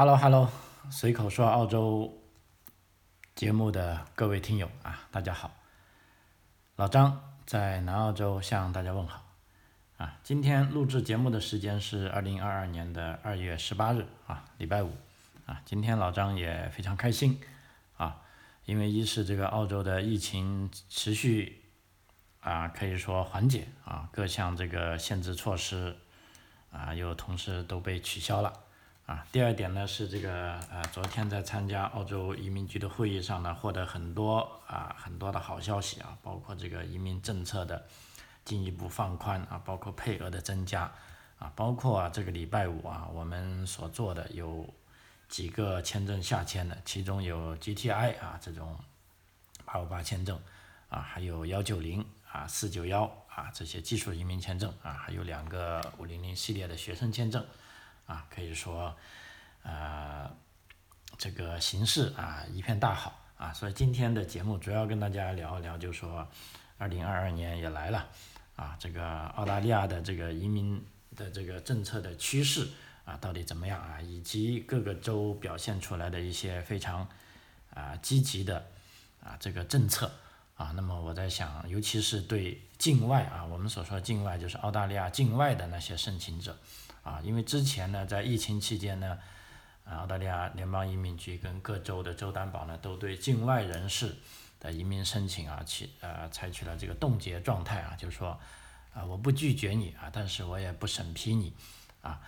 Hello，Hello，随口说澳洲节目的各位听友啊，大家好，老张在南澳洲向大家问好啊。今天录制节目的时间是二零二二年的二月十八日啊，礼拜五啊。今天老张也非常开心啊，因为一是这个澳洲的疫情持续啊，可以说缓解啊，各项这个限制措施啊，又同时都被取消了。啊，第二点呢是这个呃，昨天在参加澳洲移民局的会议上呢，获得很多啊很多的好消息啊，包括这个移民政策的进一步放宽啊，包括配额的增加啊，包括啊这个礼拜五啊我们所做的有几个签证下签的，其中有 GTI 啊这种八五八签证啊，还有幺九零啊四九幺啊这些技术移民签证啊，还有两个五零零系列的学生签证。啊，可以说，呃，这个形势啊一片大好啊，所以今天的节目主要跟大家聊一聊，就说，二零二二年也来了，啊，这个澳大利亚的这个移民的这个政策的趋势啊到底怎么样啊，以及各个州表现出来的一些非常啊积极的啊这个政策啊，那么我在想，尤其是对境外啊，我们所说的境外就是澳大利亚境外的那些申请者。啊，因为之前呢，在疫情期间呢，啊澳大利亚联邦移民局跟各州的州担保呢，都对境外人士的移民申请啊，起呃采取了这个冻结状态啊，就是说，啊我不拒绝你啊，但是我也不审批你，啊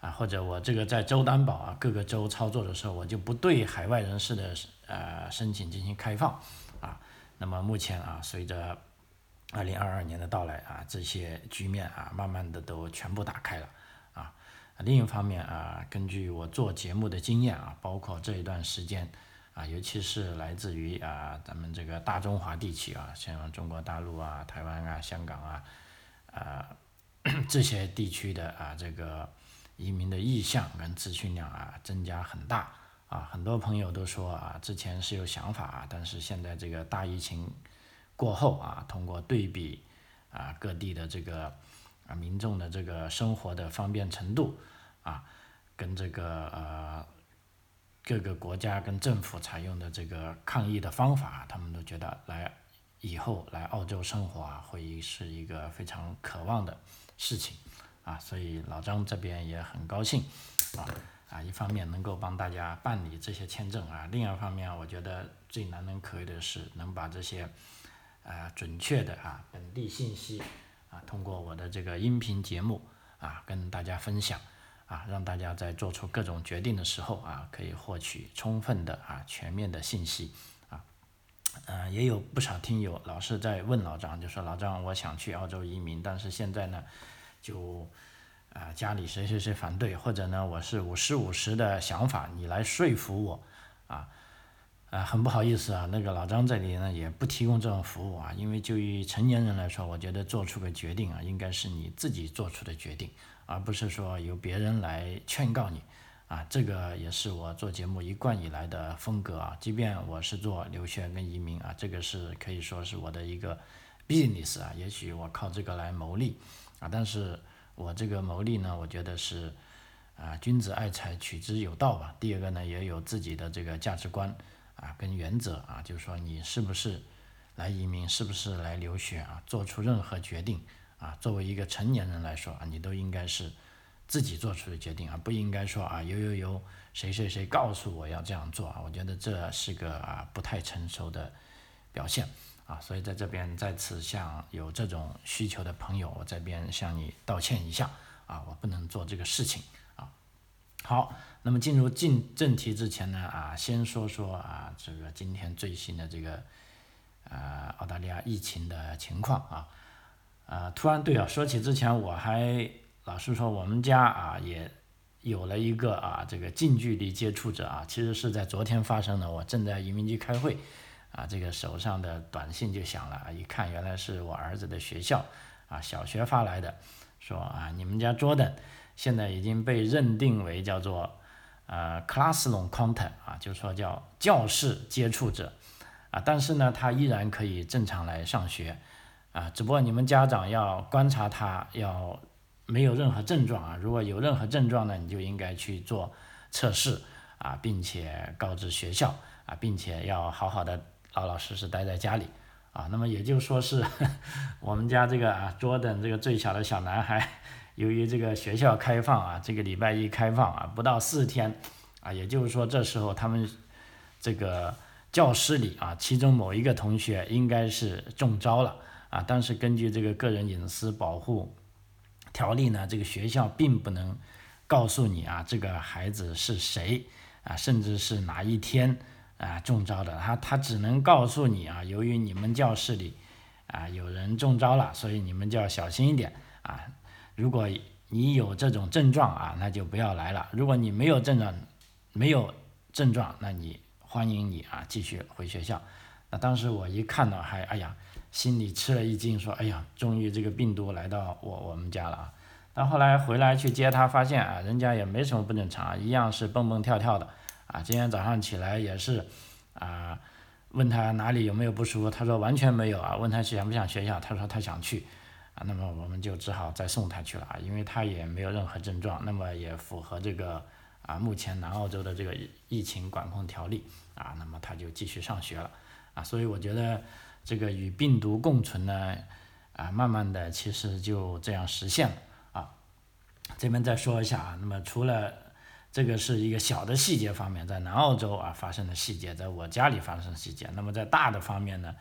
啊或者我这个在州担保啊，各个州操作的时候，我就不对海外人士的呃申请进行开放，啊，那么目前啊，随着二零二二年的到来啊，这些局面啊，慢慢的都全部打开了。另一方面啊，根据我做节目的经验啊，包括这一段时间啊，尤其是来自于啊咱们这个大中华地区啊，像中国大陆啊、台湾啊、香港啊，啊 这些地区的啊这个移民的意向跟咨询量啊增加很大啊，很多朋友都说啊，之前是有想法啊，但是现在这个大疫情过后啊，通过对比啊各地的这个。啊，民众的这个生活的方便程度，啊，跟这个呃各个国家跟政府采用的这个抗疫的方法，他们都觉得来以后来澳洲生活啊，会是一个非常渴望的事情，啊，所以老张这边也很高兴，啊啊，一方面能够帮大家办理这些签证啊，另一方面我觉得最难能可贵的是能把这些呃准确的啊本地信息。啊，通过我的这个音频节目啊，跟大家分享啊，让大家在做出各种决定的时候啊，可以获取充分的啊全面的信息啊。呃，也有不少听友老是在问老张，就说老张，我想去澳洲移民，但是现在呢，就啊家里谁谁谁反对，或者呢我是五十五十的想法，你来说服我啊。啊，很不好意思啊，那个老张这里呢也不提供这种服务啊，因为就于成年人来说，我觉得做出个决定啊，应该是你自己做出的决定，而不是说由别人来劝告你，啊，这个也是我做节目一贯以来的风格啊，即便我是做留学跟移民啊，这个是可以说是我的一个 business 啊，也许我靠这个来牟利啊，但是我这个牟利呢，我觉得是啊，君子爱财，取之有道吧。第二个呢，也有自己的这个价值观。啊，跟原则啊，就是说你是不是来移民，是不是来留学啊？做出任何决定啊，作为一个成年人来说啊，你都应该是自己做出的决定啊，不应该说啊，由由由谁谁谁告诉我要这样做啊，我觉得这是个啊不太成熟的表现啊，所以在这边再次向有这种需求的朋友，我这边向你道歉一下啊，我不能做这个事情啊。好。那么进入进正题之前呢，啊，先说说啊，这个今天最新的这个，呃，澳大利亚疫情的情况啊，啊，突然对啊，说起之前我还老是说我们家啊也有了一个啊这个近距离接触者啊，其实是在昨天发生的，我正在移民局开会，啊，这个手上的短信就响了，一看原来是我儿子的学校啊小学发来的，说啊你们家 Jordan 现在已经被认定为叫做。呃，classroom contact 啊，就是说叫教室接触者啊，但是呢，他依然可以正常来上学啊，只不过你们家长要观察他，要没有任何症状啊，如果有任何症状呢，你就应该去做测试啊，并且告知学校啊，并且要好好的老老实实待在家里啊。那么也就说是 我们家这个啊，Jordan 这个最小的小男孩，由于这个学校开放啊，这个礼拜一开放啊，不到四天啊，也就是说这时候他们这个教室里啊，其中某一个同学应该是中招了啊，但是根据这个个人隐私保护。条例呢？这个学校并不能告诉你啊，这个孩子是谁啊，甚至是哪一天啊中招的。他他只能告诉你啊，由于你们教室里啊有人中招了，所以你们就要小心一点啊。如果你有这种症状啊，那就不要来了。如果你没有症状，没有症状，那你欢迎你啊继续回学校。那当时我一看到，还哎呀。心里吃了一惊，说：“哎呀，终于这个病毒来到我我们家了啊！”但后来回来去接他，发现啊，人家也没什么不正常，一样是蹦蹦跳跳的啊。今天早上起来也是啊，问他哪里有没有不舒服，他说完全没有啊。问他想不想学校，他说他想去啊。那么我们就只好再送他去了啊，因为他也没有任何症状，那么也符合这个啊目前南澳洲的这个疫情管控条例啊，那么他就继续上学了啊。所以我觉得。这个与病毒共存呢，啊，慢慢的其实就这样实现了啊。这边再说一下啊，那么除了这个是一个小的细节方面，在南澳洲啊发生的细节，在我家里发生的细节，那么在大的方面呢，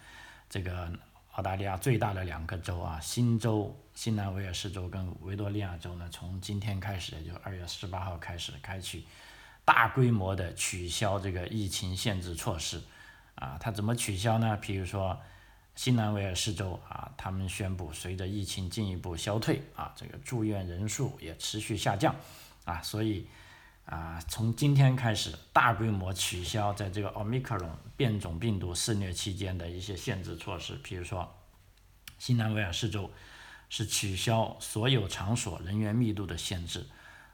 这个澳大利亚最大的两个州啊，新州、新南威尔士州跟维多利亚州呢，从今天开始，也就二月十八号开始，开启大规模的取消这个疫情限制措施啊。它怎么取消呢？比如说。新南威尔士州啊，他们宣布，随着疫情进一步消退啊，这个住院人数也持续下降啊，所以啊，从今天开始大规模取消在这个奥密克戎变种病毒肆虐期间的一些限制措施，比如说新南威尔士州是取消所有场所人员密度的限制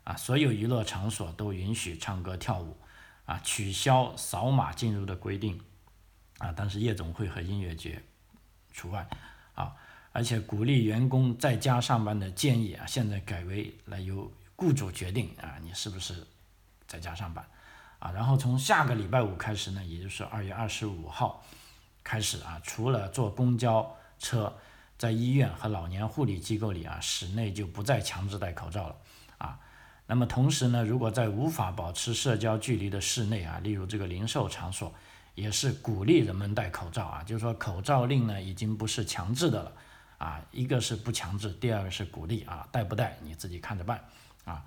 啊，所有娱乐场所都允许唱歌跳舞啊，取消扫码进入的规定啊，但是夜总会和音乐节。除外，啊，而且鼓励员工在家上班的建议啊，现在改为来由雇主决定啊，你是不是在家上班，啊，然后从下个礼拜五开始呢，也就是二月二十五号开始啊，除了坐公交车，在医院和老年护理机构里啊，室内就不再强制戴口罩了，啊，那么同时呢，如果在无法保持社交距离的室内啊，例如这个零售场所。也是鼓励人们戴口罩啊，就是说口罩令呢已经不是强制的了啊，一个是不强制，第二个是鼓励啊，戴不戴你自己看着办啊。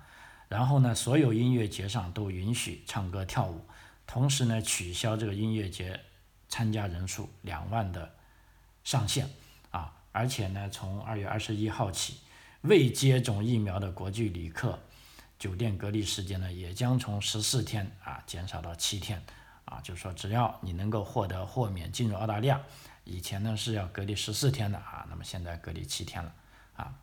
然后呢，所有音乐节上都允许唱歌跳舞，同时呢取消这个音乐节参加人数两万的上限啊，而且呢从二月二十一号起，未接种疫苗的国际旅客酒店隔离时间呢也将从十四天啊减少到七天。啊，就是说，只要你能够获得豁免进入澳大利亚，以前呢是要隔离十四天的啊，那么现在隔离七天了啊。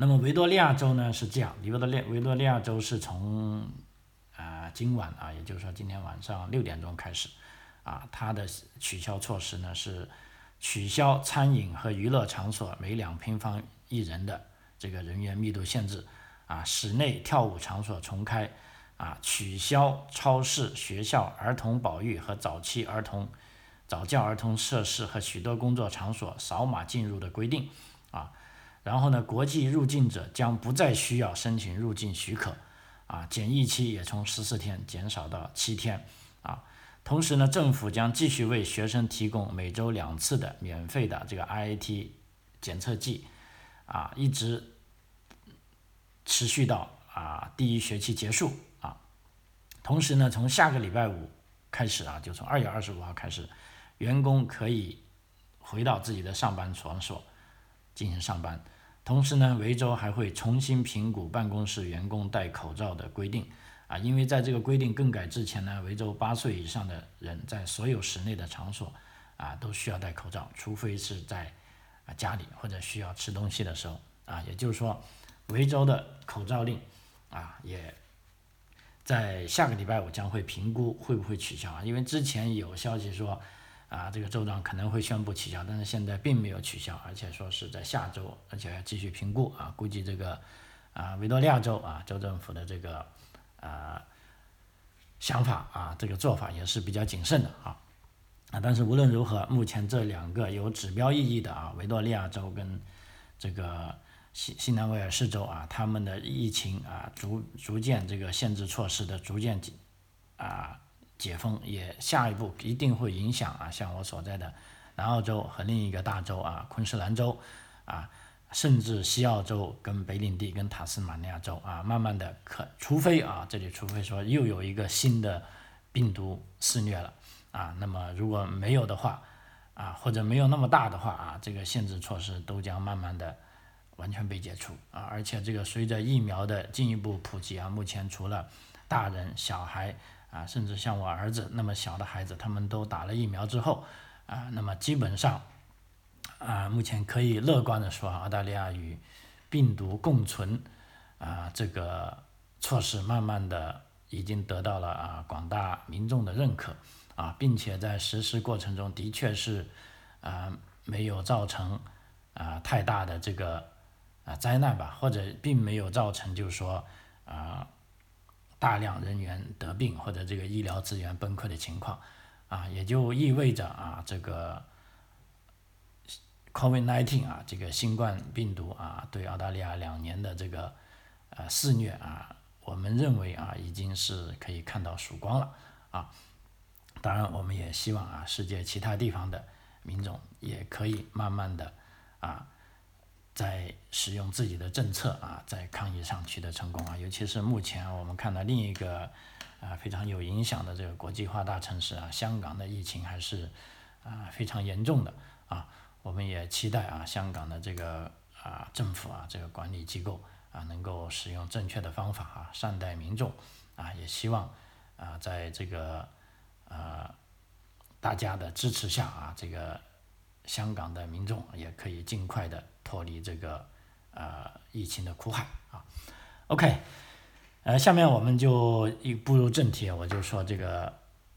那么维多利亚州呢是这样，维多利维多利亚州是从啊今晚啊，也就是说今天晚上六点钟开始啊，它的取消措施呢是取消餐饮和娱乐场所每两平方一人的这个人员密度限制啊，室内跳舞场所重开。啊，取消超市、学校、儿童保育和早期儿童、早教儿童设施和许多工作场所扫码进入的规定，啊，然后呢，国际入境者将不再需要申请入境许可，啊，检疫期也从十四天减少到七天，啊，同时呢，政府将继续为学生提供每周两次的免费的这个 RAT 检测剂，啊，一直持续到啊第一学期结束。啊同时呢，从下个礼拜五开始啊，就从二月二十五号开始，员工可以回到自己的上班场所进行上班。同时呢，维州还会重新评估办公室员工戴口罩的规定啊，因为在这个规定更改之前呢，维州八岁以上的人在所有室内的场所啊都需要戴口罩，除非是在啊家里或者需要吃东西的时候啊，也就是说，维州的口罩令啊也。在下个礼拜五将会评估会不会取消啊？因为之前有消息说，啊，这个州长可能会宣布取消，但是现在并没有取消，而且说是在下周，而且要继续评估啊。估计这个啊，维多利亚州啊，州政府的这个啊想法啊，这个做法也是比较谨慎的啊啊。但是无论如何，目前这两个有指标意义的啊，维多利亚州跟这个新新南威尔士州啊，他们的疫情啊逐逐渐这个限制措施的逐渐紧啊解封，也下一步一定会影响啊，像我所在的南澳洲和另一个大洲啊昆士兰州啊。甚至西澳洲跟北领地跟塔斯马尼亚州啊，慢慢的可，除非啊，这里除非说又有一个新的病毒肆虐了啊，那么如果没有的话啊，或者没有那么大的话啊，这个限制措施都将慢慢的完全被解除啊，而且这个随着疫苗的进一步普及啊，目前除了大人小孩啊，甚至像我儿子那么小的孩子，他们都打了疫苗之后啊，那么基本上。啊，目前可以乐观的说，澳大利亚与病毒共存啊，这个措施慢慢的已经得到了啊广大民众的认可啊，并且在实施过程中的确是啊没有造成啊太大的这个啊灾难吧，或者并没有造成就是说啊大量人员得病或者这个医疗资源崩溃的情况啊，也就意味着啊这个。COVID-19 啊，这个新冠病毒啊，对澳大利亚两年的这个呃肆虐啊，我们认为啊，已经是可以看到曙光了啊。当然，我们也希望啊，世界其他地方的民众也可以慢慢的啊，在使用自己的政策啊，在抗疫上取得成功啊。尤其是目前我们看到另一个啊非常有影响的这个国际化大城市啊，香港的疫情还是啊非常严重的啊。我们也期待啊，香港的这个啊政府啊，这个管理机构啊，能够使用正确的方法啊，善待民众啊，也希望啊，在这个啊大家的支持下啊，这个香港的民众也可以尽快的脱离这个呃疫情的苦海啊。OK，呃，下面我们就一步入正题，我就说这个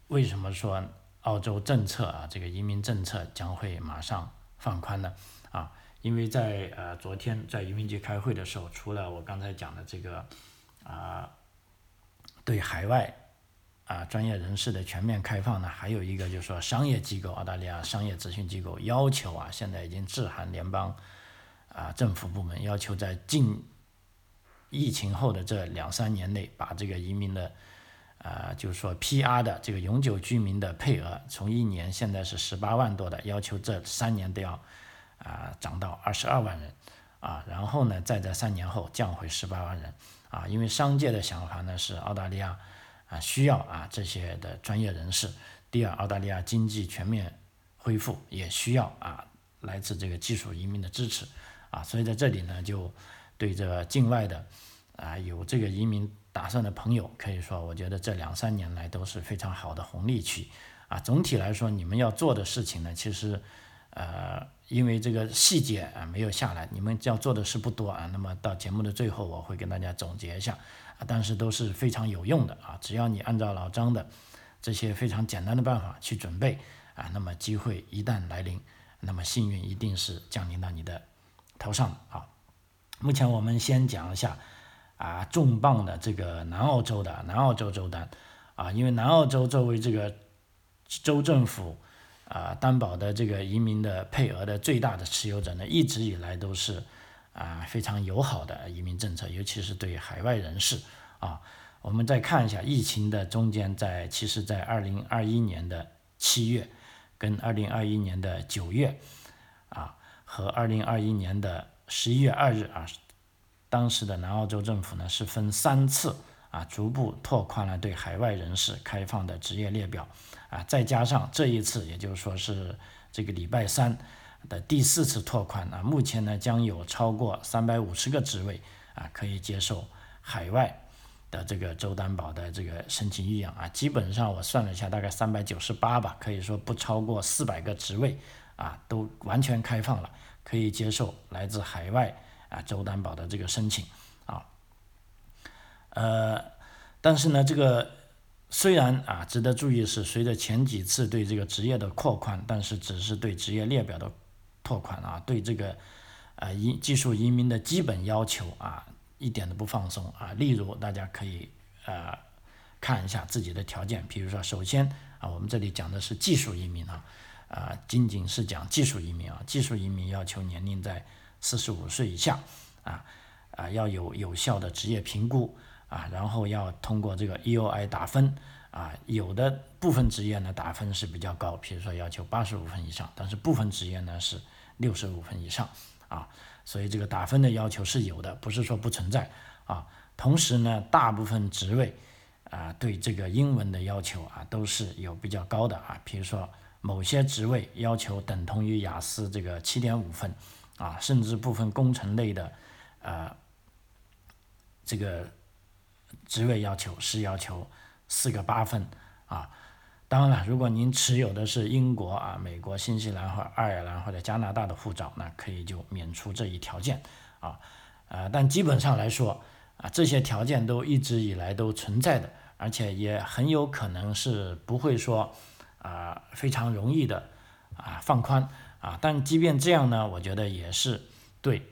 为什么说澳洲政策啊，这个移民政策将会马上。放宽呢啊，因为在呃昨天在移民局开会的时候，除了我刚才讲的这个啊对海外啊专业人士的全面开放呢，还有一个就是说商业机构，澳大利亚商业咨询机构要求啊，现在已经致函联邦啊政府部门，要求在近疫情后的这两三年内，把这个移民的。啊，就是说 PR 的这个永久居民的配额，从一年现在是十八万多的，要求这三年都要啊涨到二十二万人啊，然后呢，再在三年后降回十八万人啊，因为商界的想法呢是澳大利亚啊需要啊这些的专业人士，第二，澳大利亚经济全面恢复也需要啊来自这个技术移民的支持啊，所以在这里呢，就对这境外的啊有这个移民。打算的朋友可以说，我觉得这两三年来都是非常好的红利期，啊，总体来说你们要做的事情呢，其实，呃，因为这个细节啊没有下来，你们要做的事不多啊。那么到节目的最后，我会跟大家总结一下，但是都是非常有用的啊。只要你按照老张的这些非常简单的办法去准备啊，那么机会一旦来临，那么幸运一定是降临到你的头上啊。目前我们先讲一下。啊，重磅的这个南澳洲的南澳洲州单，啊，因为南澳洲作为这个州政府啊担保的这个移民的配额的最大的持有者呢，一直以来都是啊非常友好的移民政策，尤其是对海外人士啊。我们再看一下疫情的中间，在其实，在二零二一年的七月跟二零二一年的九月啊，和二零二一年的十一月二日啊。当时的南澳洲政府呢是分三次啊，逐步拓宽了对海外人士开放的职业列表啊，再加上这一次，也就是说是这个礼拜三的第四次拓宽啊，目前呢将有超过三百五十个职位啊可以接受海外的这个州担保的这个申请预养啊，基本上我算了一下，大概三百九十八吧，可以说不超过四百个职位啊都完全开放了，可以接受来自海外。啊，州担保的这个申请啊，呃，但是呢，这个虽然啊，值得注意是，随着前几次对这个职业的扩宽，但是只是对职业列表的拓宽啊，对这个啊移技术移民的基本要求啊，一点都不放松啊。例如，大家可以呃看一下自己的条件。比如说，首先啊，我们这里讲的是技术移民啊，啊，仅仅是讲技术移民啊，技术移民要求年龄在四十五岁以下啊，啊，要有有效的职业评估啊，然后要通过这个 EOI 打分。啊，有的部分职业呢打分是比较高，比如说要求八十五分以上，但是部分职业呢是六十五分以上啊，所以这个打分的要求是有的，不是说不存在啊。同时呢，大部分职位啊对这个英文的要求啊都是有比较高的啊，比如说某些职位要求等同于雅思这个七点五分啊，甚至部分工程类的呃这个职位要求是要求。四个八分啊，当然了，如果您持有的是英国啊、美国、新西兰或爱尔兰或者加拿大的护照，那可以就免除这一条件啊，呃，但基本上来说啊，这些条件都一直以来都存在的，而且也很有可能是不会说啊非常容易的啊放宽啊，但即便这样呢，我觉得也是对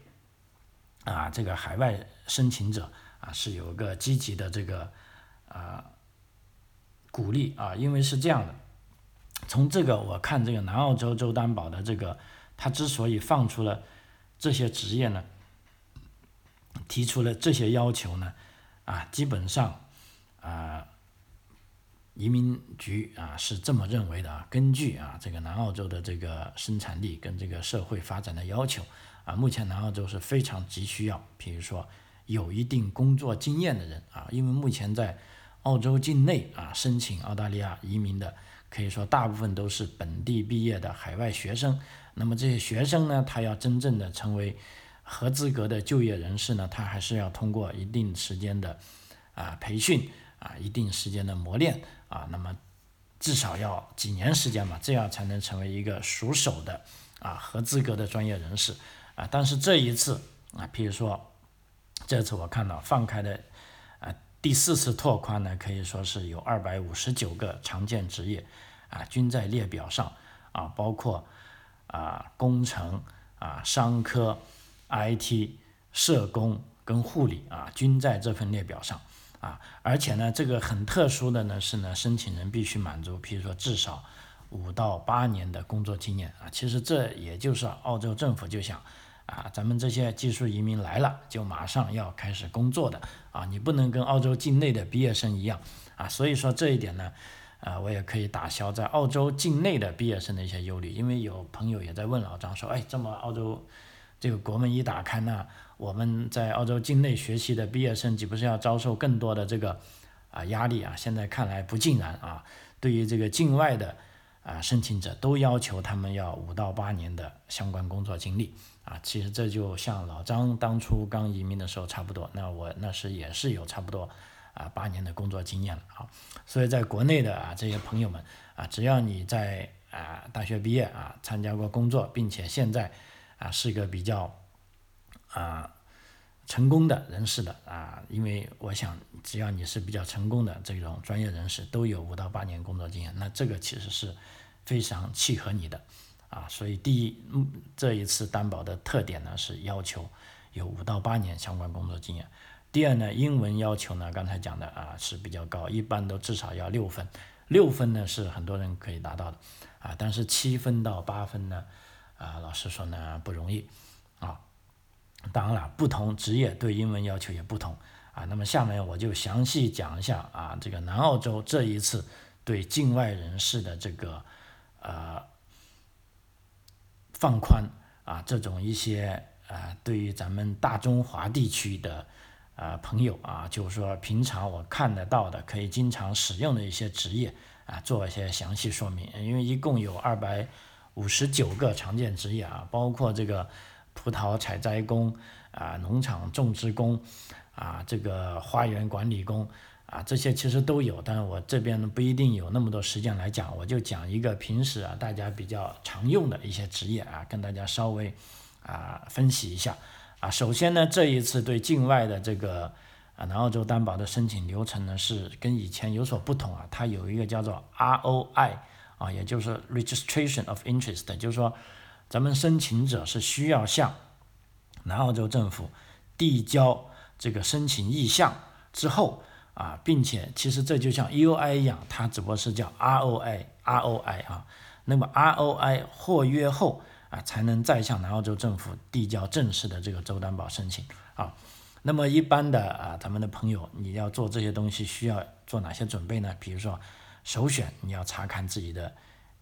啊这个海外申请者啊是有个积极的这个啊。鼓励啊，因为是这样的，从这个我看，这个南澳洲州担保的这个，他之所以放出了这些职业呢，提出了这些要求呢，啊，基本上啊，移民局啊是这么认为的啊，根据啊这个南澳洲的这个生产力跟这个社会发展的要求啊，目前南澳洲是非常急需要，比如说有一定工作经验的人啊，因为目前在澳洲境内啊，申请澳大利亚移民的，可以说大部分都是本地毕业的海外学生。那么这些学生呢，他要真正的成为合资格的就业人士呢，他还是要通过一定时间的啊培训啊，一定时间的磨练啊，那么至少要几年时间吧，这样才能成为一个熟手的啊合资格的专业人士啊。但是这一次啊，譬如说这次我看到放开的。第四次拓宽呢，可以说是有二百五十九个常见职业，啊，均在列表上，啊，包括啊工程啊商科、IT、社工跟护理啊，均在这份列表上，啊，而且呢，这个很特殊的呢是呢，申请人必须满足，比如说至少五到八年的工作经验啊，其实这也就是澳洲政府就想。啊，咱们这些技术移民来了，就马上要开始工作的啊，你不能跟澳洲境内的毕业生一样啊，所以说这一点呢，啊，我也可以打消在澳洲境内的毕业生的一些忧虑，因为有朋友也在问老张说，哎，这么澳洲这个国门一打开呢，我们在澳洲境内学习的毕业生岂不是要遭受更多的这个啊压力啊？现在看来不尽然啊，对于这个境外的啊申请者，都要求他们要五到八年的相关工作经历。啊，其实这就像老张当初刚移民的时候差不多，那我那时也是有差不多啊八年的工作经验了啊，所以在国内的啊这些朋友们啊，只要你在啊大学毕业啊参加过工作，并且现在啊是个比较啊成功的人士的啊，因为我想只要你是比较成功的这种专业人士，都有五到八年工作经验，那这个其实是非常契合你的。啊，所以第一，嗯，这一次担保的特点呢是要求有五到八年相关工作经验。第二呢，英文要求呢，刚才讲的啊是比较高，一般都至少要六分。六分呢是很多人可以达到的，啊，但是七分到八分呢，啊，老实说呢不容易，啊，当然了，不同职业对英文要求也不同，啊，那么下面我就详细讲一下啊，这个南澳洲这一次对境外人士的这个，呃。放宽啊，这种一些啊，对于咱们大中华地区的啊朋友啊，就是说平常我看得到的，可以经常使用的一些职业啊，做一些详细说明。因为一共有二百五十九个常见职业啊，包括这个葡萄采摘工啊、农场种植工啊、这个花园管理工。啊，这些其实都有，但是我这边呢不一定有那么多时间来讲，我就讲一个平时啊大家比较常用的一些职业啊，跟大家稍微啊分析一下啊。首先呢，这一次对境外的这个啊南澳洲担保的申请流程呢是跟以前有所不同啊，它有一个叫做 ROI 啊，也就是 Registration of Interest，就是说咱们申请者是需要向南澳洲政府递交这个申请意向之后。啊，并且其实这就像 U I 一样，它只不过是叫 ROI，ROI 啊。那么 ROI 获约后啊，才能再向南澳洲政府递交正式的这个州担保申请啊。那么一般的啊，咱们的朋友，你要做这些东西需要做哪些准备呢？比如说，首选你要查看自己的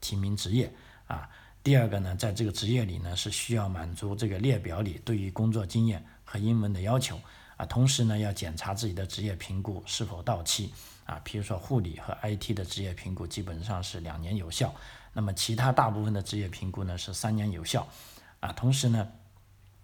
提名职业啊。第二个呢，在这个职业里呢，是需要满足这个列表里对于工作经验和英文的要求啊。同时呢，要检查自己的职业评估是否到期啊。比如说护理和 IT 的职业评估基本上是两年有效，那么其他大部分的职业评估呢是三年有效啊。同时呢。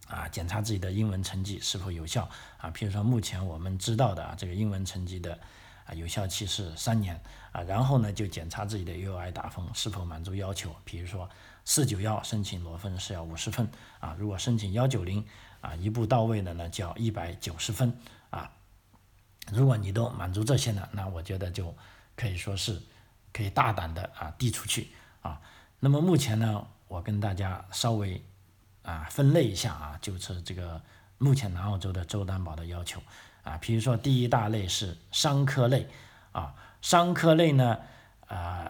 啊，检查自己的英文成绩是否有效啊？譬如说，目前我们知道的啊，这个英文成绩的啊有效期是三年啊。然后呢，就检查自己的 U I 打分是否满足要求。比如说，四九幺申请裸分是要五十分啊，如果申请幺九零啊一步到位的呢，就要一百九十分啊。如果你都满足这些呢，那我觉得就可以说是可以大胆的啊递出去啊。那么目前呢，我跟大家稍微。啊，分类一下啊，就是这个目前南澳洲的州担保的要求啊，比如说第一大类是商科类啊，商科类呢啊，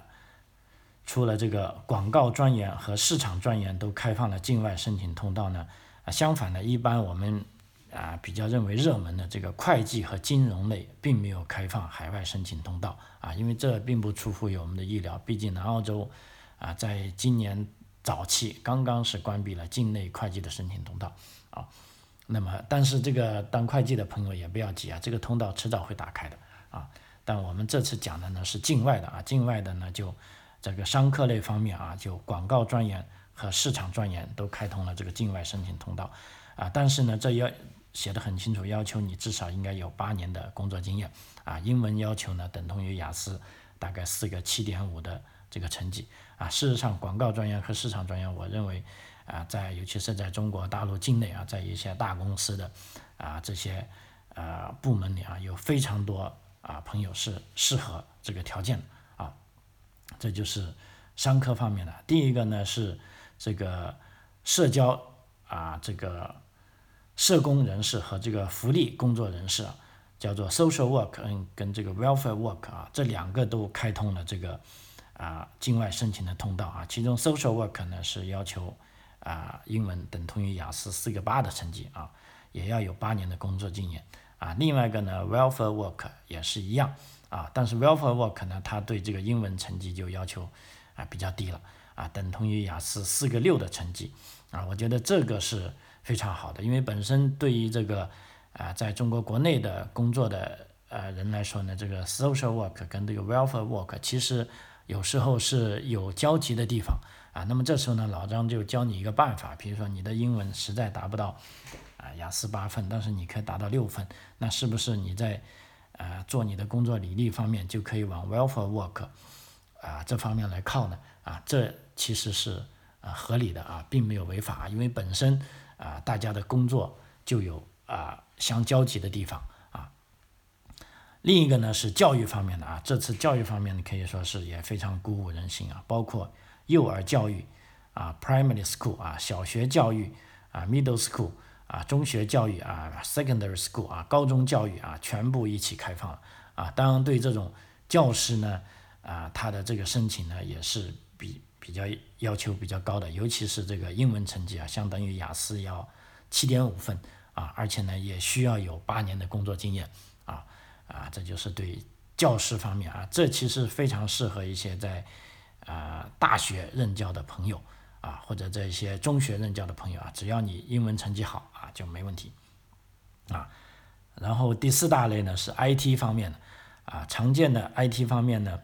除了这个广告专员和市场专员都开放了境外申请通道呢，啊，相反呢，一般我们啊比较认为热门的这个会计和金融类并没有开放海外申请通道啊，因为这并不出乎于我们的意料，毕竟南澳洲啊在今年。早期刚刚是关闭了境内会计的申请通道啊，那么但是这个当会计的朋友也不要急啊，这个通道迟早会打开的啊。但我们这次讲的呢是境外的啊，境外的呢就这个商科类方面啊，就广告专员和市场专员都开通了这个境外申请通道啊。但是呢，这要写的很清楚，要求你至少应该有八年的工作经验啊，英文要求呢等同于雅思大概四个七点五的。这个成绩啊，事实上，广告专员和市场专员，我认为啊，在尤其是在中国大陆境内啊，在一些大公司的啊这些呃部门里啊，有非常多啊朋友是适合这个条件的啊。这就是商科方面的。第一个呢是这个社交啊，这个社工人士和这个福利工作人士，叫做 social work，嗯，跟这个 welfare work 啊，这两个都开通了这个。啊，境外申请的通道啊，其中 social work 呢是要求啊英文等同于雅思四个八的成绩啊，也要有八年的工作经验啊。另外一个呢，welfare work 也是一样啊，但是 welfare work 呢，它对这个英文成绩就要求啊比较低了啊，等同于雅思四个六的成绩啊。我觉得这个是非常好的，因为本身对于这个啊在中国国内的工作的呃人来说呢，这个 social work 跟这个 welfare work 其实。有时候是有交集的地方啊，那么这时候呢，老张就教你一个办法，比如说你的英文实在达不到啊雅思八分，但是你可以达到六分，那是不是你在啊做你的工作履历方面就可以往 welfare work 啊这方面来靠呢？啊，这其实是啊合理的啊，并没有违法，因为本身啊大家的工作就有啊相交集的地方啊。另一个呢是教育方面的啊，这次教育方面可以说是也非常鼓舞人心啊，包括幼儿教育啊，primary school 啊，小学教育啊，middle school 啊，中学教育啊，secondary school 啊，高中教育啊，全部一起开放啊。当然对这种教师呢啊，他的这个申请呢也是比比较要求比较高的，尤其是这个英文成绩啊，相当于雅思要七点五分啊，而且呢也需要有八年的工作经验啊。啊，这就是对教师方面啊，这其实非常适合一些在啊大学任教的朋友啊，或者这些中学任教的朋友啊，只要你英文成绩好啊，就没问题啊。然后第四大类呢是 IT 方面的啊，常见的 IT 方面呢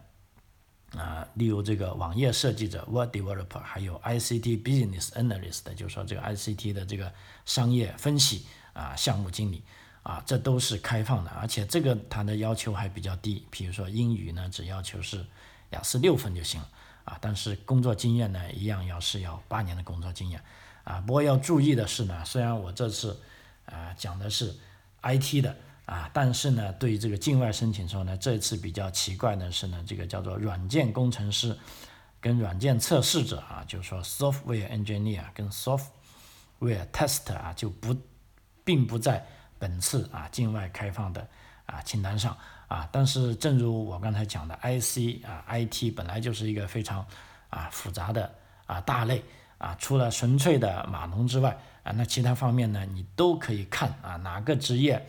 啊，例如这个网页设计者 Word Developer，还有 ICT Business Analyst，就是说这个 ICT 的这个商业分析啊，项目经理。啊，这都是开放的，而且这个它的要求还比较低，比如说英语呢，只要求是雅思六分就行了啊。但是工作经验呢，一样要是要八年的工作经验啊。不过要注意的是呢，虽然我这次啊讲的是 IT 的啊，但是呢，对于这个境外申请时候呢，这次比较奇怪的是呢，这个叫做软件工程师跟软件测试者啊，就是说 software engineer 跟 software tester 啊，就不并不在。本次啊境外开放的啊清单上啊。但是正如我刚才讲的，IC 啊，IT 本来就是一个非常啊复杂的啊大类啊，除了纯粹的码农之外啊，那其他方面呢，你都可以看啊哪个职业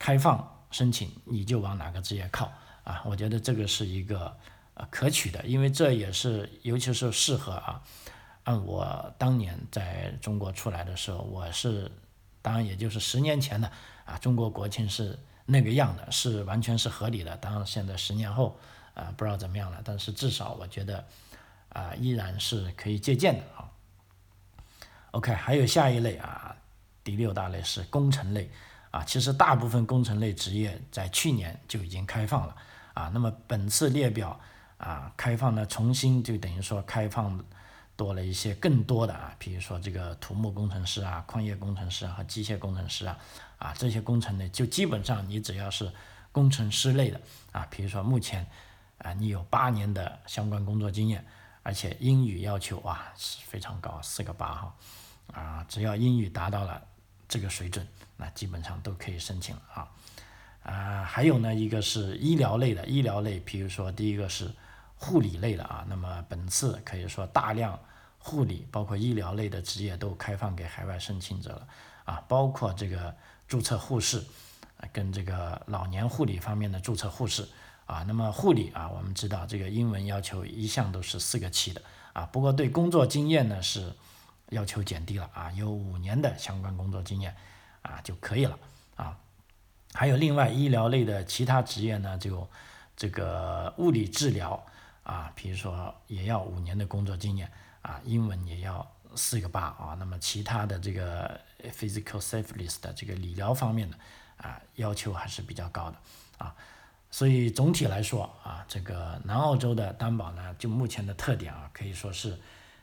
开放申请，你就往哪个职业靠啊。我觉得这个是一个呃可取的，因为这也是尤其是适合啊。按我当年在中国出来的时候，我是，当然也就是十年前的啊，中国国情是那个样的，是完全是合理的。当然现在十年后啊，不知道怎么样了，但是至少我觉得啊，依然是可以借鉴的啊。OK，还有下一类啊，第六大类是工程类啊，其实大部分工程类职业在去年就已经开放了啊。那么本次列表啊，开放呢，重新就等于说开放。多了一些更多的啊，比如说这个土木工程师啊、矿业工程师和机械工程师啊，啊这些工程呢，就基本上你只要是工程师类的啊，比如说目前啊你有八年的相关工作经验，而且英语要求啊是非常高，四个八哈，啊只要英语达到了这个水准，那基本上都可以申请了啊，啊还有呢一个是医疗类的，医疗类，比如说第一个是护理类的啊，那么本次可以说大量。护理包括医疗类的职业都开放给海外申请者了啊，包括这个注册护士，跟这个老年护理方面的注册护士啊。那么护理啊，我们知道这个英文要求一向都是四个七的啊，不过对工作经验呢是要求减低了啊，有五年的相关工作经验啊就可以了啊。还有另外医疗类的其他职业呢，就这个物理治疗啊，比如说也要五年的工作经验。啊，英文也要四个八啊，那么其他的这个 physical safety 的这个理疗方面的啊要求还是比较高的啊，所以总体来说啊，这个南澳洲的担保呢，就目前的特点啊，可以说是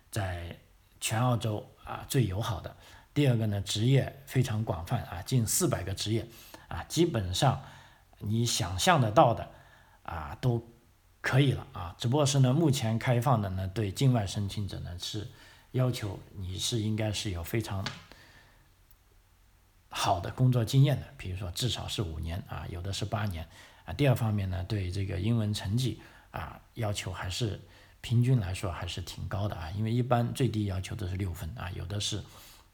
在全澳洲啊最友好的。第二个呢，职业非常广泛啊，近四百个职业啊，基本上你想象得到的啊都。可以了啊，只不过是呢，目前开放的呢，对境外申请者呢是要求你是应该是有非常好的工作经验的，比如说至少是五年啊，有的是八年啊。第二方面呢，对这个英文成绩啊要求还是平均来说还是挺高的啊，因为一般最低要求都是六分啊，有的是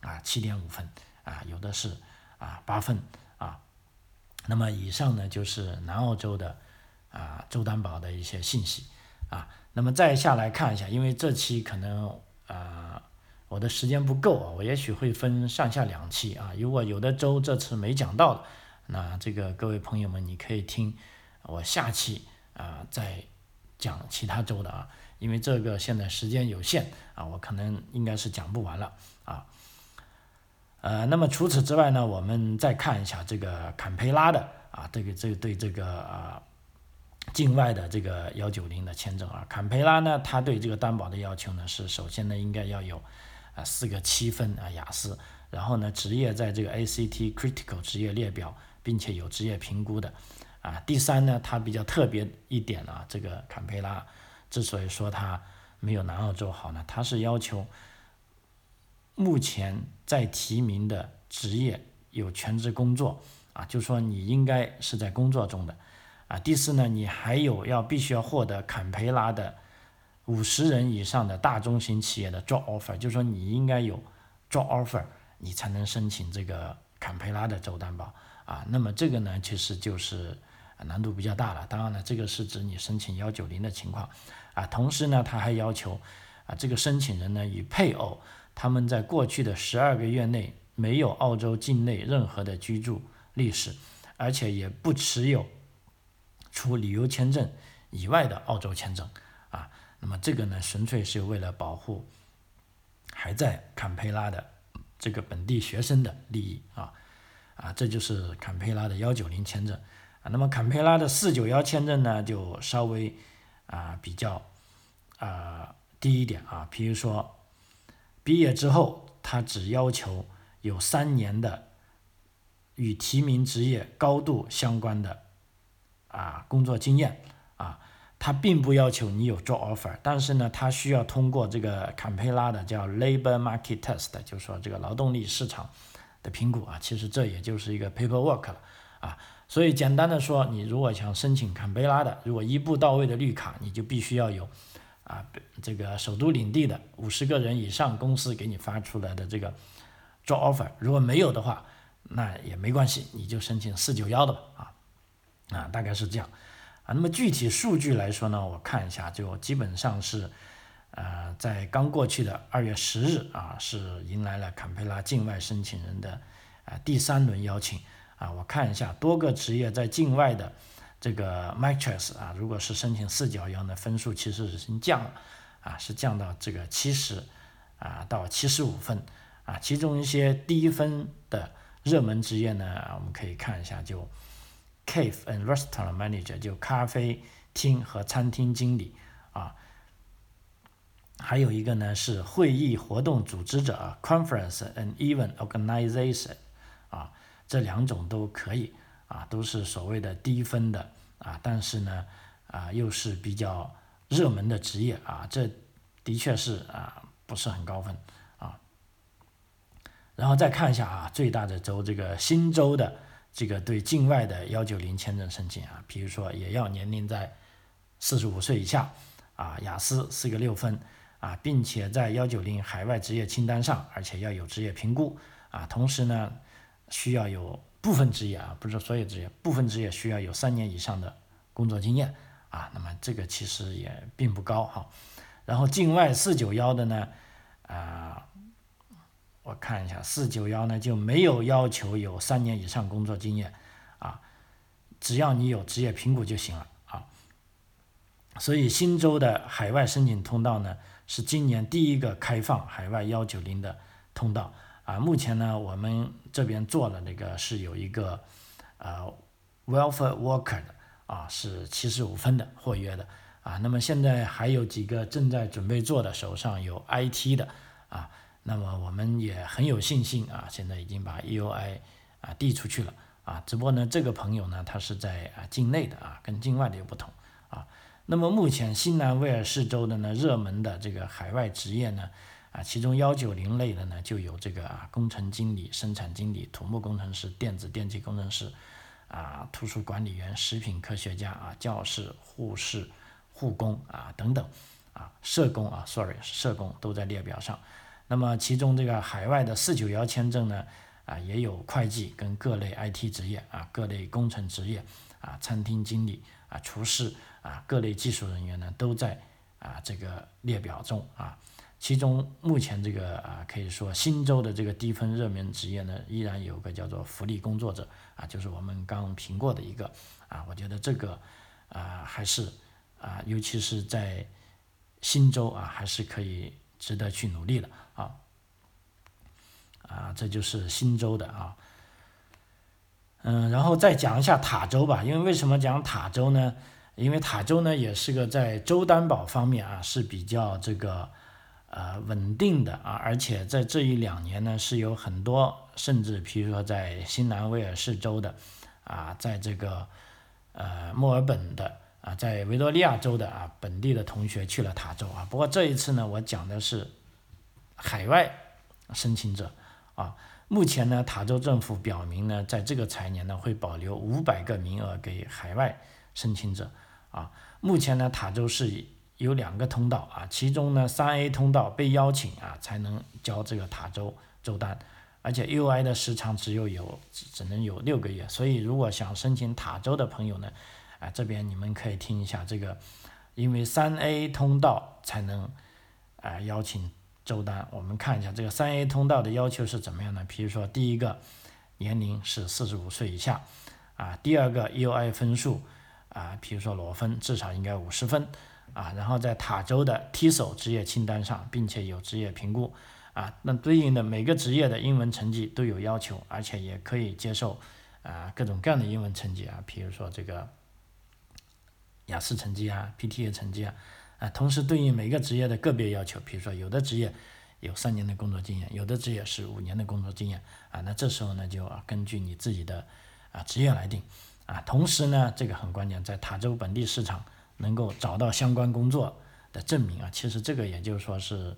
啊七点五分啊，有的是啊八分啊。那么以上呢就是南澳洲的。啊，周担保的一些信息啊，那么再下来看一下，因为这期可能啊我的时间不够啊，我也许会分上下两期啊。如果有的州这次没讲到的，那这个各位朋友们，你可以听我下期啊再讲其他州的啊，因为这个现在时间有限啊，我可能应该是讲不完了啊。呃，那么除此之外呢，我们再看一下这个坎培拉的啊，这个这个对这个啊。境外的这个幺九零的签证啊，坎培拉呢，它对这个担保的要求呢是，首先呢应该要有啊四个七分啊雅思，然后呢职业在这个 ACT Critical 职业列表，并且有职业评估的啊。第三呢，它比较特别一点啊，这个坎培拉之所以说它没有南澳洲好呢，它是要求目前在提名的职业有全职工作啊，就说你应该是在工作中的。啊，第四呢，你还有要必须要获得坎培拉的五十人以上的大中型企业的 job offer，就是说你应该有 job offer，你才能申请这个坎培拉的州担保啊。那么这个呢，其实就是难度比较大了。当然了，这个是指你申请幺九零的情况啊。同时呢，他还要求啊，这个申请人呢与配偶他们在过去的十二个月内没有澳洲境内任何的居住历史，而且也不持有。除旅游签证以外的澳洲签证啊，那么这个呢，纯粹是为了保护还在坎培拉的这个本地学生的利益啊啊，这就是坎培拉的幺九零签证啊。那么坎培拉的四九幺签证呢，就稍微啊比较啊低一点啊，比如说毕业之后，他只要求有三年的与提名职业高度相关的。啊，工作经验啊，他并不要求你有 job offer，但是呢，他需要通过这个坎培拉的叫 labor market test，就是说这个劳动力市场的评估啊，其实这也就是一个 paperwork 了啊，所以简单的说，你如果想申请坎培拉的，如果一步到位的绿卡，你就必须要有啊这个首都领地的五十个人以上公司给你发出来的这个 job offer，如果没有的话，那也没关系，你就申请四九幺的吧啊啊大概是这样啊。那么具体数据来说呢，我看一下，就基本上是。呃，在刚过去的二月十日啊，是迎来了坎培拉境外申请人的啊第三轮邀请啊。我看一下多个职业在境外的这个 matrix 啊，如果是申请四角幺的分数其实已经降了啊，是降到这个七十啊到七十五分啊。其中一些低分的热门职业呢，我们可以看一下，就 cafe and restaurant manager 就咖啡厅和餐厅经理啊。还有一个呢是会议活动组织者，conference and event organization，啊，这两种都可以，啊，都是所谓的低分的，啊，但是呢，啊，又是比较热门的职业，啊，这的确是啊，不是很高分，啊，然后再看一下啊，最大的州这个新州的这个对境外的幺九零签证申请啊，比如说也要年龄在四十五岁以下，啊，雅思四个六分。啊，并且在幺九零海外职业清单上，而且要有职业评估啊，同时呢，需要有部分职业啊，不是所有职业，部分职业需要有三年以上的工作经验啊，那么这个其实也并不高哈。然后境外四九幺的呢，啊，我看一下四九幺呢就没有要求有三年以上工作经验啊，只要你有职业评估就行了啊。所以新州的海外申请通道呢。是今年第一个开放海外幺九零的通道啊！目前呢，我们这边做了那个是有一个呃 welfare worker 的啊，是七十五分的获约的啊。那么现在还有几个正在准备做的，手上有 IT 的啊。那么我们也很有信心啊，现在已经把 EUI 啊递出去了啊。只不过呢，这个朋友呢，他是在啊境内的啊，跟境外的又不同啊。那么目前新南威尔士州的呢热门的这个海外职业呢，啊，其中幺九零类的呢就有这个啊工程经理、生产经理、土木工程师、电子电气工程师，啊，图书管理员、食品科学家啊、教师、护士、护工啊等等，啊，社工啊，sorry，社工都在列表上。那么其中这个海外的四九幺签证呢，啊，也有会计跟各类 IT 职业啊，各类工程职业啊，餐厅经理啊，厨师。啊，各类技术人员呢都在啊这个列表中啊，其中目前这个啊可以说新州的这个低分热门职业呢，依然有个叫做福利工作者啊，就是我们刚评过的一个啊，我觉得这个啊还是啊，尤其是在新州啊，还是可以值得去努力的啊啊，这就是新州的啊，嗯，然后再讲一下塔州吧，因为为什么讲塔州呢？因为塔州呢也是个在州担保方面啊是比较这个呃稳定的啊，而且在这一两年呢是有很多，甚至比如说在新南威尔士州的啊，在这个呃墨尔本的啊，在维多利亚州的啊本地的同学去了塔州啊。不过这一次呢，我讲的是海外申请者啊。目前呢，塔州政府表明呢，在这个财年呢会保留五百个名额给海外申请者。啊，目前呢，塔州是有两个通道啊，其中呢，三 A 通道被邀请啊，才能交这个塔州州单，而且 UI 的时长只有有只能有六个月，所以如果想申请塔州的朋友呢，啊，这边你们可以听一下这个，因为三 A 通道才能啊邀请州单，我们看一下这个三 A 通道的要求是怎么样呢，比如说第一个年龄是四十五岁以下，啊，第二个 UI 分数。啊，比如说裸分至少应该五十分，啊，然后在塔州的 TSO 职业清单上，并且有职业评估，啊，那对应的每个职业的英文成绩都有要求，而且也可以接受啊各种各样的英文成绩啊，比如说这个雅思成绩啊，PTA 成绩啊，啊，同时对应每个职业的个别要求，比如说有的职业有三年的工作经验，有的职业是五年的工作经验，啊，那这时候呢就啊根据你自己的啊职业来定。啊，同时呢，这个很关键，在塔州本地市场能够找到相关工作的证明啊，其实这个也就是说是，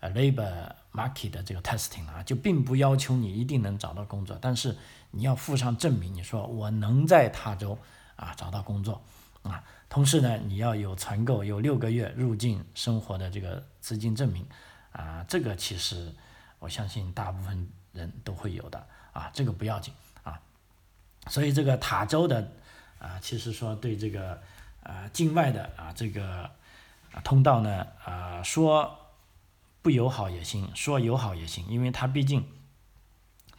呃 labor market 的这个 testing 啊，就并不要求你一定能找到工作，但是你要附上证明，你说我能在他州啊找到工作啊，同时呢，你要有存够有六个月入境生活的这个资金证明啊，这个其实我相信大部分人都会有的啊，这个不要紧啊，所以这个塔州的啊，其实说对这个啊境外的啊这个通道呢啊说。不友好也行，说友好也行，因为他毕竟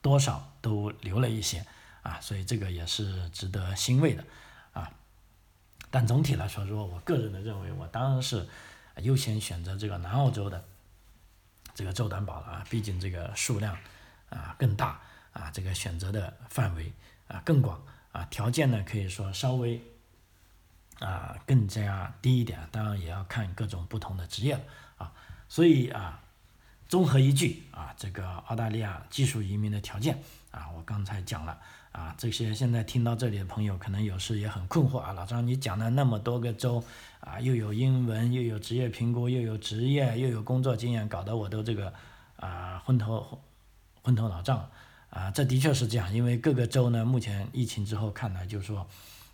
多少都留了一些啊，所以这个也是值得欣慰的啊。但总体来说，如果我个人的认为，我当然是优先选择这个南澳洲的这个州担保了啊，毕竟这个数量啊更大啊，这个选择的范围啊更广啊，条件呢可以说稍微啊更加低一点，当然也要看各种不同的职业啊。所以啊，综合一句啊，这个澳大利亚技术移民的条件啊，我刚才讲了啊，这些现在听到这里的朋友可能有时也很困惑啊，老张你讲了那么多个州啊，又有英文，又有职业评估，又有职业，又有工作经验，搞得我都这个啊昏头昏头脑胀啊，这的确是这样，因为各个州呢，目前疫情之后看来，就是说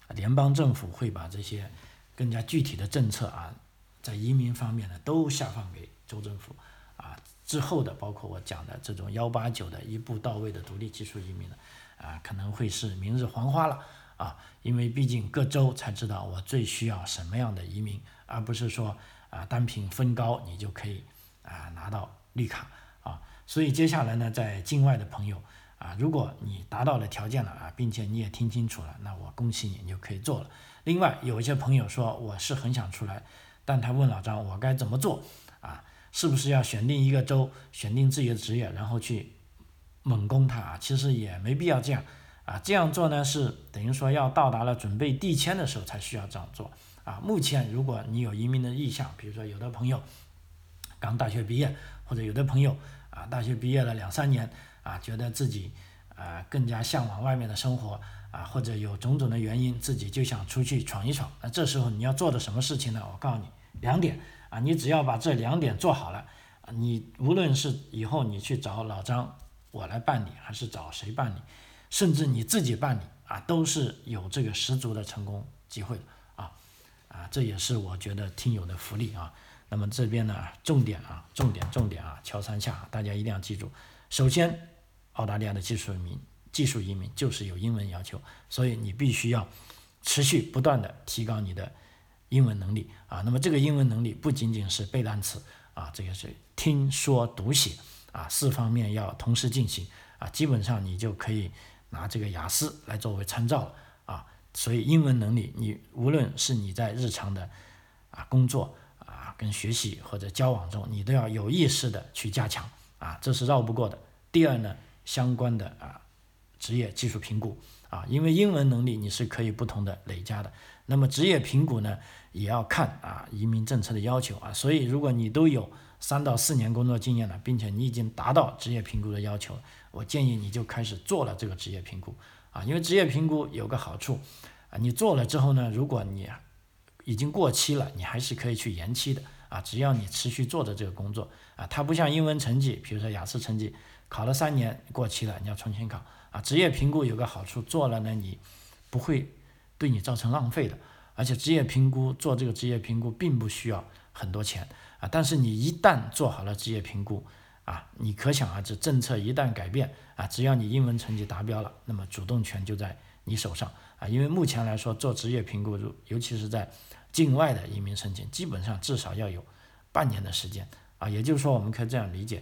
联邦政府会把这些更加具体的政策啊，在移民方面呢，都下放给。州政府啊，之后的包括我讲的这种幺八九的一步到位的独立技术移民呢，啊，可能会是明日黄花了啊，因为毕竟各州才知道我最需要什么样的移民，而不是说啊单凭分高你就可以啊拿到绿卡啊，所以接下来呢，在境外的朋友啊，如果你达到了条件了啊，并且你也听清楚了，那我恭喜你，你就可以做了。另外有一些朋友说我是很想出来，但他问老张我该怎么做啊？是不是要选定一个州，选定自己的职业，然后去猛攻它啊？其实也没必要这样啊。这样做呢，是等于说要到达了准备递签的时候才需要这样做啊。目前，如果你有移民的意向，比如说有的朋友刚大学毕业，或者有的朋友啊大学毕业了两三年啊，觉得自己啊更加向往外面的生活啊，或者有种种的原因，自己就想出去闯一闯。那这时候你要做的什么事情呢？我告诉你两点。啊，你只要把这两点做好了，你无论是以后你去找老张我来办理，还是找谁办理，甚至你自己办理啊，都是有这个十足的成功机会的啊啊，这也是我觉得听友的福利啊。那么这边呢，重点啊，重点重点啊，敲三下，大家一定要记住。首先，澳大利亚的技术移民，技术移民就是有英文要求，所以你必须要持续不断的提高你的。英文能力啊，那么这个英文能力不仅仅是背单词啊，这个是听说读写啊，四方面要同时进行啊，基本上你就可以拿这个雅思来作为参照了啊。所以英文能力，你无论是你在日常的啊工作啊跟学习或者交往中，你都要有意识的去加强啊，这是绕不过的。第二呢，相关的啊职业技术评估啊，因为英文能力你是可以不同的累加的，那么职业评估呢？也要看啊移民政策的要求啊，所以如果你都有三到四年工作经验了，并且你已经达到职业评估的要求，我建议你就开始做了这个职业评估啊，因为职业评估有个好处啊，你做了之后呢，如果你已经过期了，你还是可以去延期的啊，只要你持续做着这个工作啊，它不像英文成绩，比如说雅思成绩考了三年过期了，你要重新考啊，职业评估有个好处，做了呢你不会对你造成浪费的。而且职业评估做这个职业评估并不需要很多钱啊，但是你一旦做好了职业评估啊，你可想而知，政策一旦改变啊，只要你英文成绩达标了，那么主动权就在你手上啊。因为目前来说做职业评估，尤其是在境外的移民申请，基本上至少要有半年的时间啊。也就是说，我们可以这样理解：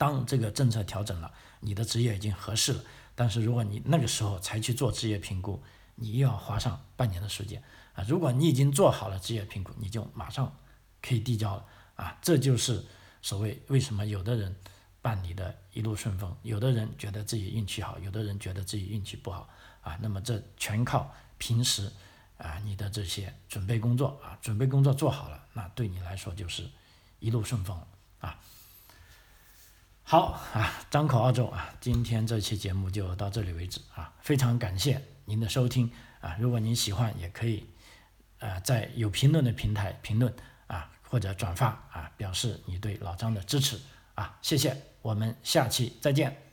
当这个政策调整了，你的职业已经合适了，但是如果你那个时候才去做职业评估，你又要花上半年的时间啊！如果你已经做好了职业评估，你就马上可以递交了啊！这就是所谓为什么有的人办理的一路顺风，有的人觉得自己运气好，有的人觉得自己运气不好啊！那么这全靠平时啊你的这些准备工作啊，准备工作做好了，那对你来说就是一路顺风！好啊，张口澳洲啊，今天这期节目就到这里为止啊，非常感谢。您的收听啊，如果您喜欢，也可以，呃，在有评论的平台评论啊，或者转发啊，表示你对老张的支持啊，谢谢，我们下期再见。